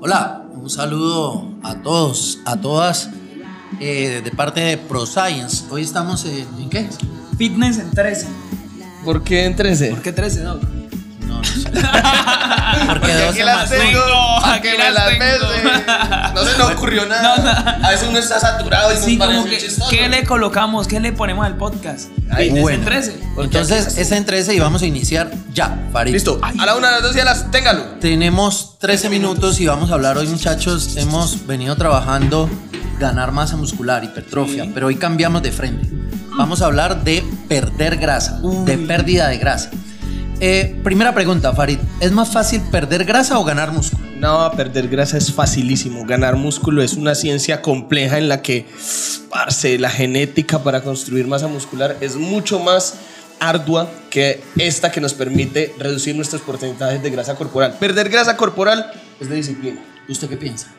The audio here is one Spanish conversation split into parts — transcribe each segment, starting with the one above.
Hola, un saludo a todos, a todas, eh, de parte de ProScience. Hoy estamos en, ¿en qué? Fitness en 13. ¿Por qué en 13? ¿Por qué 13, no? No, no sé. Porque Aquí 12 las tengo, aquí me las tengo. No se nos ocurrió nada. A veces uno está saturado y nos Sí, parece como que, chistoso. ¿qué le colocamos? ¿Qué le ponemos al podcast? Ahí. Bueno. en 13. Entonces es en 13 y vamos a iniciar ya, Farid. Listo. A la una, a las dos y a las. Téngalo. Tenemos 13 minutos y vamos a hablar hoy, muchachos. Hemos venido trabajando ganar masa muscular, hipertrofia, pero hoy cambiamos de frente. Vamos a hablar de perder grasa, de pérdida de grasa. Eh, primera pregunta, Farid. ¿Es más fácil perder grasa o ganar músculo? No, perder grasa es facilísimo. Ganar músculo es una ciencia compleja en la que, parce, la genética para construir masa muscular es mucho más ardua que esta que nos permite reducir nuestros porcentajes de grasa corporal. Perder grasa corporal es de disciplina. ¿Usted qué piensa?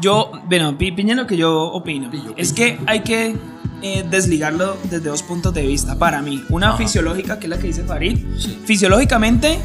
Yo, bueno, pi- piña lo que yo opino. Pillo, Es pillo. que hay que eh, desligarlo desde dos puntos de vista. Para mí, una Ajá. fisiológica, que es la que dice Farid. Sí. Fisiológicamente,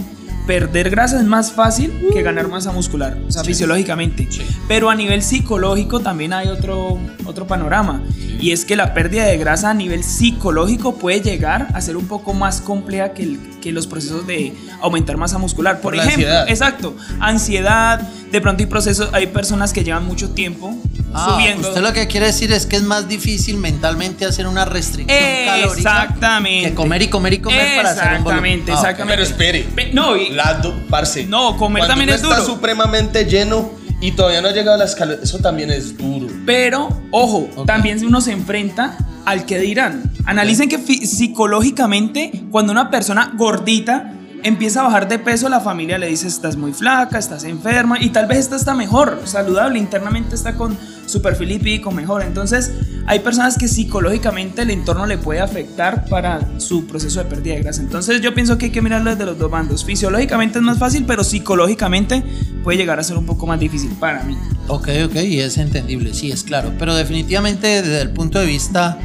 perder grasa es más fácil que ganar masa muscular. O sea, fisiológicamente. Sí. Pero a nivel psicológico también hay otro, otro panorama. Y es que la pérdida de grasa a nivel psicológico puede llegar a ser un poco más compleja que, el- que los procesos de aumentar masa muscular. Por, Por ejemplo, ansiedad. exacto, ansiedad. De pronto hay procesos, hay personas que llevan mucho tiempo Ah, subiendo. usted lo que quiere decir es que es más difícil mentalmente hacer una restricción calórica Exactamente. que comer y comer y comer para hacer un volumen. Exactamente, Ah, exactamente. Pero espere. Pe- No, y- Lado, parce. No, comer Cuando también uno es está duro. supremamente lleno y todavía no ha llegado a las calorías. Eso también es duro. Pero, ojo, Ok. también uno se enfrenta al que dirán. Analicen que psicológicamente, cuando una persona gordita empieza a bajar de peso, la familia le dice, estás muy flaca, estás enferma, y tal vez esta está mejor, saludable, internamente está con su perfil lipídico mejor. Entonces, hay personas que psicológicamente el entorno le puede afectar para su proceso de pérdida de grasa. Entonces, yo pienso que hay que mirarlo desde los dos bandos. Fisiológicamente es más fácil, pero psicológicamente puede llegar a ser un poco más difícil para mí. Ok, ok, y es entendible, sí, es claro. Pero definitivamente desde el punto de vista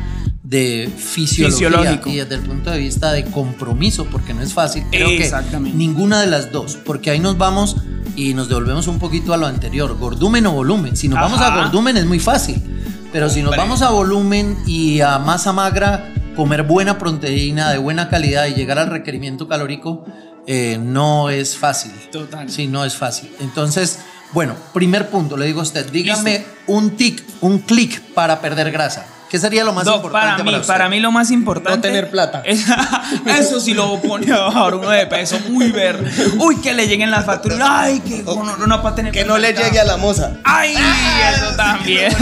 de fisiología y desde el punto de vista de compromiso, porque no es fácil, creo Exactamente. que ninguna de las dos, porque ahí nos vamos y nos devolvemos un poquito a lo anterior, gordumen o volumen. Si nos vamos a gordumen es muy fácil, pero si nos vamos a volumen y a masa magra, comer buena proteína de buena calidad y llegar al requerimiento calórico, eh, no es fácil. Total. Sí, no es fácil. Entonces, bueno, primer punto, le digo a usted, dígame un tic, un clic para perder grasa. ¿Qué sería lo más No, importante para mí, para mí lo más importante. No tener plata. es- eso sí lo pone a bajar uno de peso muy verde. Uy, que le lleguen las facturas. Ay, que no, no, no para tener Que no le llegue a la moza. Ay, eso también.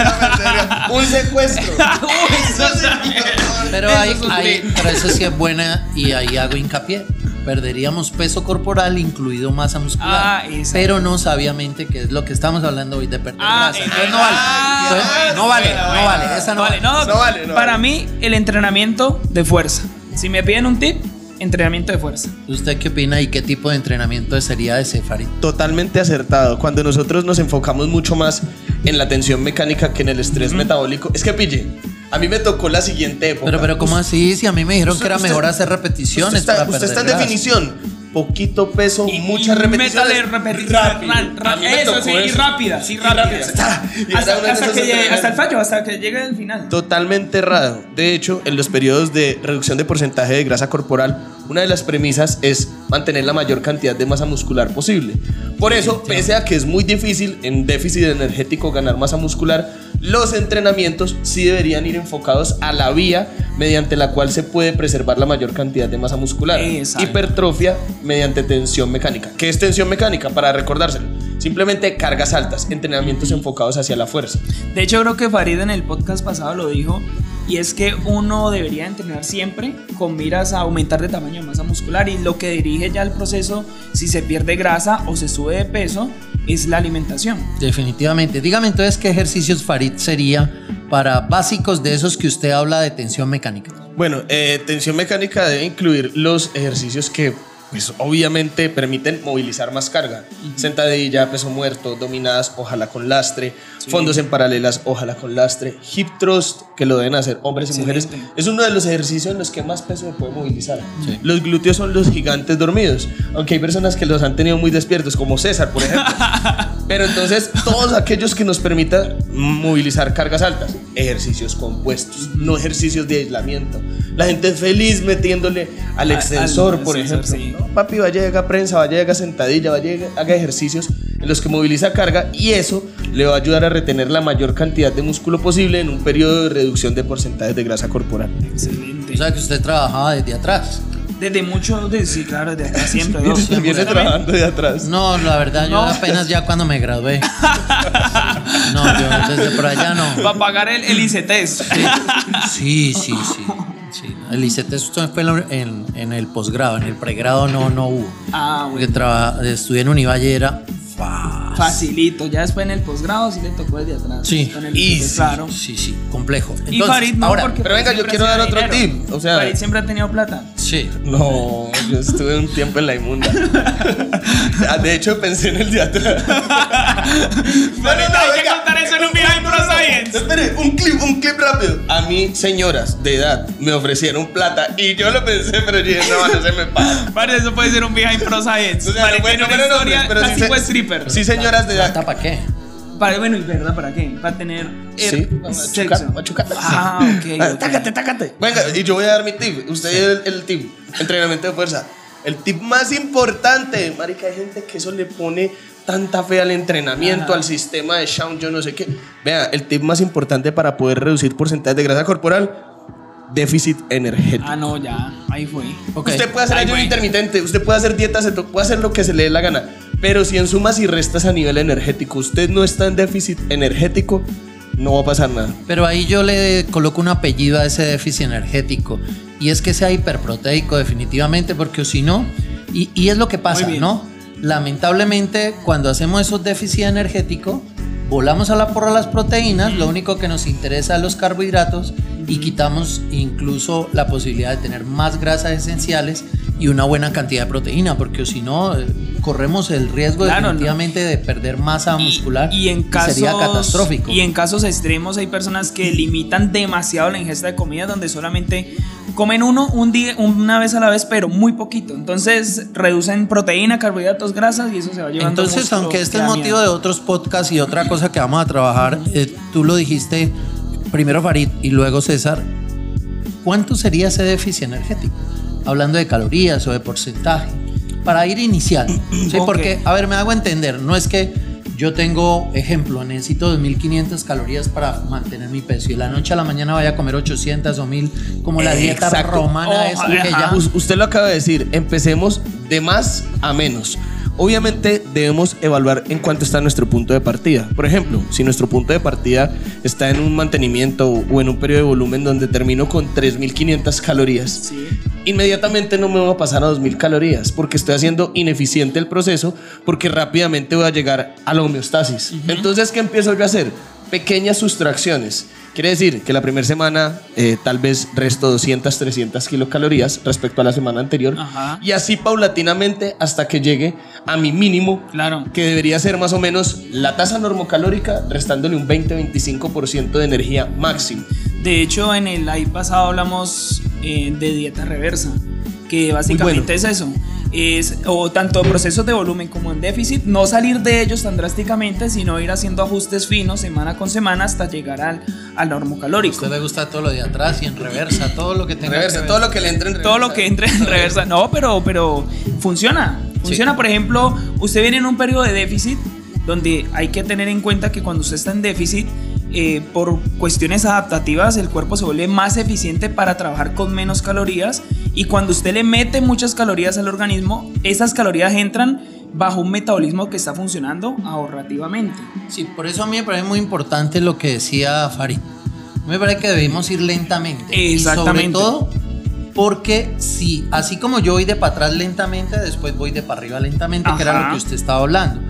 Un secuestro. Uy, eso también. Pero, Eso hay, hay- pero eso sí es buena y ahí hago hincapié. Perderíamos peso corporal, incluido masa muscular. Ah, pero no sabiamente que es lo que estamos hablando hoy de perder Ah, grasa. Entonces no vale. Entonces, no vale, bueno, no bueno. vale. Esa no, vale. No, No vale, no para vale. mí, el entrenamiento de fuerza. Si me piden un tip, entrenamiento de fuerza. ¿Usted qué opina y qué tipo de entrenamiento sería ese, Farid? Totalmente acertado. Cuando nosotros nos enfocamos mucho más en la tensión mecánica que en el estrés metabólico. Es que pille, a mí me tocó la siguiente época. Pero, pero, ¿cómo así? Si a mí me dijeron Usted- que era usted- mejor hacer repeticiones. Usted está, para usted perder está en grasa. definición. Poquito peso, Y- muchas y repeticiones. métale repeticiones. eso sí, y rápida, sí, Y rápida. rápida. Y Hasta, el fallo, hasta que llegue el final. Totalmente errado. De hecho, en los periodos de reducción de porcentaje de grasa corporal, una de las premisas es mantener la mayor cantidad de masa muscular posible. Por eso, pese a que es muy difícil en déficit energético ganar masa muscular, los entrenamientos sí deberían ir enfocados a la vía mediante la cual se puede preservar la mayor cantidad de masa muscular. Exacto. Hipertrofia mediante tensión mecánica. ¿Qué es tensión mecánica? Para recordárselo. Simplemente cargas altas, entrenamientos enfocados hacia la fuerza. De hecho, creo que Farid en el podcast pasado lo dijo. Y es que uno debería entrenar siempre con miras a aumentar de tamaño de masa muscular. Y lo que dirige ya el proceso, si se pierde grasa o se sube de peso, es la alimentación. Definitivamente. Dígame entonces qué ejercicios Farid sería para básicos de esos que usted habla de tensión mecánica. Bueno, eh, tensión mecánica debe incluir los ejercicios que pues obviamente permiten movilizar más carga. Sentadilla, peso muerto, dominadas, ojalá con lastre, fondos en paralelas, ojalá con lastre, hip thrust, que lo deben hacer hombres y mujeres. Es uno de los ejercicios en los que más peso se puede movilizar. Los glúteos son los gigantes dormidos, aunque hay personas que los han tenido muy despiertos, como César, por ejemplo. Pero entonces, todos aquellos que nos permitan movilizar cargas altas, ejercicios compuestos, no ejercicios de aislamiento. La gente es feliz metiéndole al al extensor, por extensor, ejemplo. sí. ¿no? Papi, vaya haga prensa, vaya haga sentadilla, vaya haga ejercicios en los que moviliza carga y eso le va a ayudar a retener la mayor cantidad de músculo posible en un periodo de reducción de porcentajes de grasa corporal. Excelente. O sea que usted trabajaba desde atrás. Desde mucho, de, sí, claro, desde acá siempre. ¿no? Viene, trabajando de atrás. No, la verdad, yo No. apenas ya cuando me gradué. No, yo desde por allá no. Para pagar el, el ICTES. Sí, sí, sí. sí. El ICT esto fue en, en el posgrado, en el pregrado no, no hubo. Ah, Porque bueno. traba- estudié en Univalle era fácil. Facilito. Ya después en el posgrado sí le tocó desde atrás. Sí. Con el Y ICTES, sí. claro. Sí, sí, complejo. y Entonces, Farid no, ahora, porque Pero venga, yo siempre quiero ha dar tenido otro dinero. tip, o sea- Farid siempre ha tenido plata. Sí. No, yo estuve un tiempo en la inmunda. Ah, De hecho, pensé en el. No, hay que contar eso en un Behind Pro Science. Espere, un clip, un clip rápido. A mí, señoras de edad, me ofrecieron plata y yo lo pensé, pero yo dije, no, no se me. Farid, eso puede ser un Behind Pro Science. O sea, no bueno, una pero historia sí stripper. Sí, señoras de edad. ¿Plata para qué? Para, bueno, ¿y verdad para qué? Para tener er- Sí, sexo. machucar. Ah, ok. Ah, ok. Tácate, tácate. Venga, y yo voy a dar mi tip. Usted el, el tip. Entrenamiento de fuerza. El tip más importante. Marica, hay gente que eso le pone tanta fe al entrenamiento, Ajá. al sistema de Shawn, yo no sé qué. Vea, el tip más importante para poder reducir porcentajes de grasa corporal, déficit energético. Ah, no, ya. Ahí fue. Ok. Usted puede hacer Ay, ayuno intermitente, usted puede hacer dietas, puede hacer lo que se le dé la gana. Pero si en sumas y restas a nivel energético usted no está en déficit energético, no va a pasar nada. Pero ahí yo le coloco un apellido a ese déficit energético. Y es que sea hiperproteico definitivamente, porque si no, y, y es lo que pasa. ¿no? Lamentablemente, cuando hacemos esos déficits energéticos, volamos a la porra las proteínas, lo único que nos interesa es los carbohidratos y quitamos incluso la posibilidad de tener más grasas esenciales y una buena cantidad de proteína, porque si no, eh, corremos el riesgo Claro, no. definitivamente de perder masa muscular Y en casos, sería catastrófico. Y en casos extremos hay personas que limitan demasiado la ingesta de comida donde solamente comen uno un día, una vez a la vez, pero muy poquito. Entonces reducen proteína, carbohidratos, grasas y eso se va llevando Entonces, aunque este es motivo de otros podcasts y otra cosa que vamos a trabajar, eh, tú lo dijiste primero Farid y luego César, ¿cuánto sería ese déficit energético? Hablando de calorías o de porcentaje, para ir iniciando. ¿sí? Porque, a ver, me hago entender, no es que yo tengo, ejemplo, necesito 2.500 calorías para mantener mi peso y de la noche a la mañana vaya a comer 800 o 1.000, como la dieta romana Oh, que ajá. Usted lo acaba de decir, empecemos de más a menos. Obviamente debemos evaluar en cuánto está nuestro punto de partida. Por ejemplo, si nuestro punto de partida está en un mantenimiento o en un periodo de volumen donde termino con 3.500 calorías, Sí. inmediatamente no me voy a pasar a 2.000 calorías porque estoy haciendo ineficiente el proceso porque rápidamente voy a llegar a la homeostasis. Entonces, ¿qué empiezo yo a hacer? Pequeñas sustracciones. Quiere decir que la primera semana eh, tal vez resto 200, 300 kilocalorías respecto a la semana anterior Ajá. y así paulatinamente hasta que llegue a mi mínimo Claro. que debería ser más o menos la tasa normocalórica restándole un 20-25% de energía máximo. De hecho, en el live pasado hablamos eh, de dieta reversa, que básicamente bueno. es eso. Es, o tanto procesos de volumen como en déficit, no salir de ellos tan drásticamente, sino ir haciendo ajustes finos semana con semana hasta llegar al, al normo A usted le gusta todo lo de atrás y en reversa, todo lo que tenga Reversa, que todo lo que le entre en reversa. Todo lo que entre en reversa. No, pero, pero funciona. Funciona, por ejemplo, usted viene en un periodo de déficit donde hay que tener en cuenta que cuando usted está en déficit, eh, por cuestiones adaptativas, el cuerpo se vuelve más eficiente para trabajar con menos calorías y cuando usted le mete muchas calorías al organismo, esas calorías entran bajo un metabolismo que está funcionando ahorrativamente. Sí, por eso a mí me parece muy importante lo que decía Farid. Me parece que debemos ir lentamente. Exactamente. Y sobre todo porque si, así como yo voy de para atrás lentamente, después voy de para arriba lentamente, que era lo que usted estaba hablando.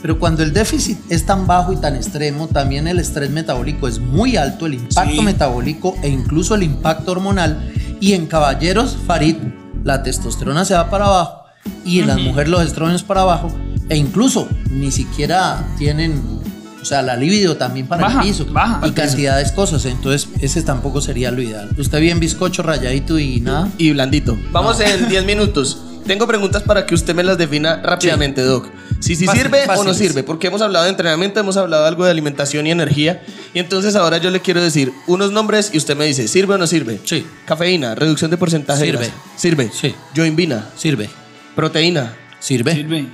Pero cuando el déficit es tan bajo y tan extremo, también el estrés metabólico es muy alto, el impacto Sí. metabólico e incluso el impacto hormonal. Y en caballeros, Farid, la testosterona se va para abajo y en las mujeres los estrógenos para abajo e incluso ni siquiera tienen, o sea, la libido también para Baja, el piso baja. y cantidades de cosas, entonces ese tampoco sería lo ideal. Usted bien bizcocho, rayadito y nada. Y blandito. Vamos en 10 minutos. Tengo preguntas para que usted me las defina rápidamente, Doc. Si, si Fácil, sirve o no sirve, porque hemos hablado de entrenamiento, hemos hablado algo de alimentación y energía. Y entonces ahora yo le quiero decir unos nombres y usted me dice, ¿sirve o no sirve? Sí. Cafeína, reducción de porcentaje Sirve. de grasa. Sirve. Sí. Yoimbina, Sirve, proteína, sirve, Sirve.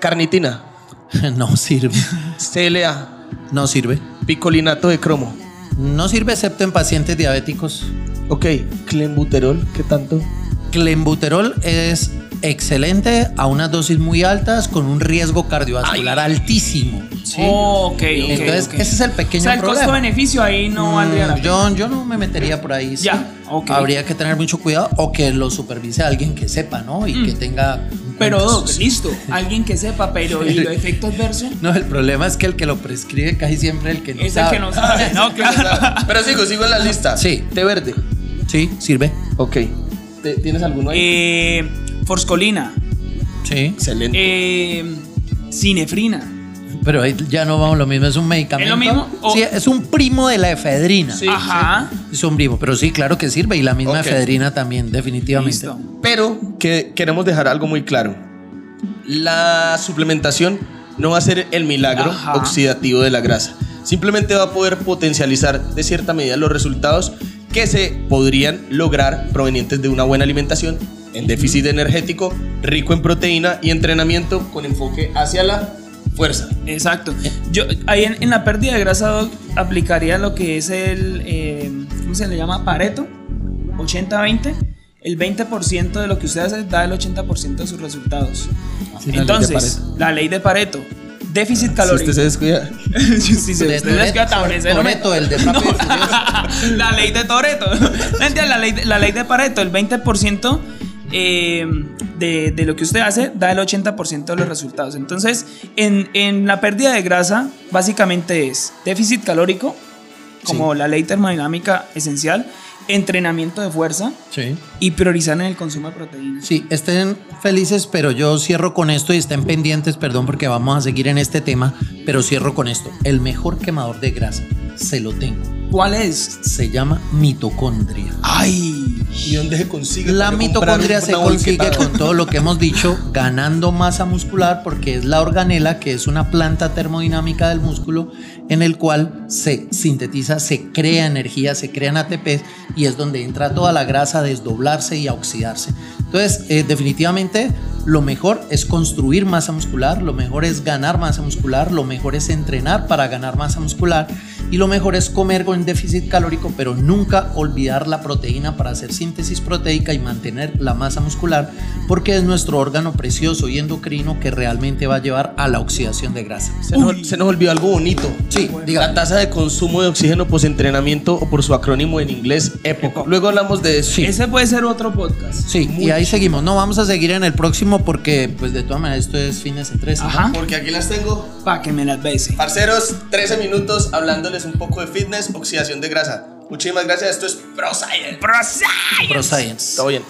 carnitina, no sirve, CLA, no sirve, picolinato de cromo. no sirve excepto en pacientes diabéticos. Ok, clenbuterol, ¿qué tanto? Clenbuterol es excelente a unas dosis muy altas con un riesgo cardiovascular altísimo. ¿sí? Oh, ok, ok. Entonces, ese es el pequeño O sea, el problema. costo-beneficio ahí no valdría la Mm, pena. yo, yo no me metería por ahí. sí. Ya, ok. Habría que tener mucho cuidado o que lo supervise alguien que sepa, ¿no? Y que tenga. Mm. Pero, cuentas. Doc, listo. Alguien que sepa, pero ¿y los efectos adversos? No, el problema es que el que lo prescribe casi siempre el que no Es el sabe. que no sabe. No, claro. Pero sigo, sigo en la lista. Sí. Té verde. Sí, sirve. Ok. ¿Te- ¿Tienes alguno ahí? Eh, forscolina. Sí. Excelente. Eh, cinefrina. Pero ahí ya no vamos lo mismo, es un medicamento. ¿Es lo mismo? O- Sí, es un primo de la efedrina. Sí. Ajá. Es un primo, pero sí, claro que sirve y la misma Ok. efedrina también, definitivamente. Listo. Pero que queremos dejar algo muy claro. La suplementación no va a ser el milagro Ajá. oxidativo de la grasa. Simplemente va a poder potencializar de cierta medida los resultados que se podrían lograr provenientes de una buena alimentación, en déficit energético, rico en proteína y entrenamiento con enfoque hacia la fuerza. Exacto. Yo ahí en, en la pérdida de grasa Doc, aplicaría lo que es el, eh, ¿cómo se le llama? Pareto, 80-20. El 20% de lo que usted hace da el 80% de sus resultados. Sí, la ley de Entonces, Pareto. la ley de Pareto, déficit Si calórico. usted se descuida. Sí, sí, De usted descuida se lo Toretto, meto. el de la ley de Toreto. la, ley de, la ley de Pareto, el 20% eh, de, de lo que usted hace da el 80% de los resultados. Entonces, en, en la pérdida de grasa, básicamente es déficit calórico, como la ley termodinámica esencial, entrenamiento de fuerza Sí. y priorizar en el consumo de proteínas. Sí, estén felices, pero yo cierro con esto y estén pendientes, perdón, porque vamos a seguir en este tema, pero cierro con esto. El mejor quemador de grasa, se lo tengo. ¿Cuál es? Se llama mitocondria. ¡Ay! ¿Y dónde se consigue? La mitocondria se consigue con todo lo que hemos dicho, ganando masa muscular, porque es la organela, que es una planta termodinámica del músculo, en el cual se sintetiza, se crea energía, se crean ATP y es donde entra toda la grasa a desdoblarse y a oxidarse. Entonces, eh, definitivamente, lo mejor es construir masa muscular, lo mejor es ganar masa muscular, lo mejor es entrenar para ganar masa muscular y lo mejor es comer con déficit calórico, pero nunca olvidar la proteína para hacer síntesis proteica y mantener la masa muscular, porque es nuestro órgano precioso y endocrino que realmente va a llevar a la oxidación de grasa. Se nos, se nos olvidó algo bonito. Sí, La diga. tasa de consumo de oxígeno postentrenamiento o por su acrónimo en inglés EPOC. Luego hablamos de eso. Sí. Ese puede ser otro podcast. Sí, y ahí seguimos. No vamos a seguir en el próximo porque, pues, de todas maneras, esto es fines en tres. ¿no? Ajá. Porque aquí las tengo. Para que me las bese. Parceros, 13 minutos hablándoles un poco de fitness, oxidación de grasa. Muchísimas gracias. Esto es Pro Science. Pro Science. Pro Science. Todo bien.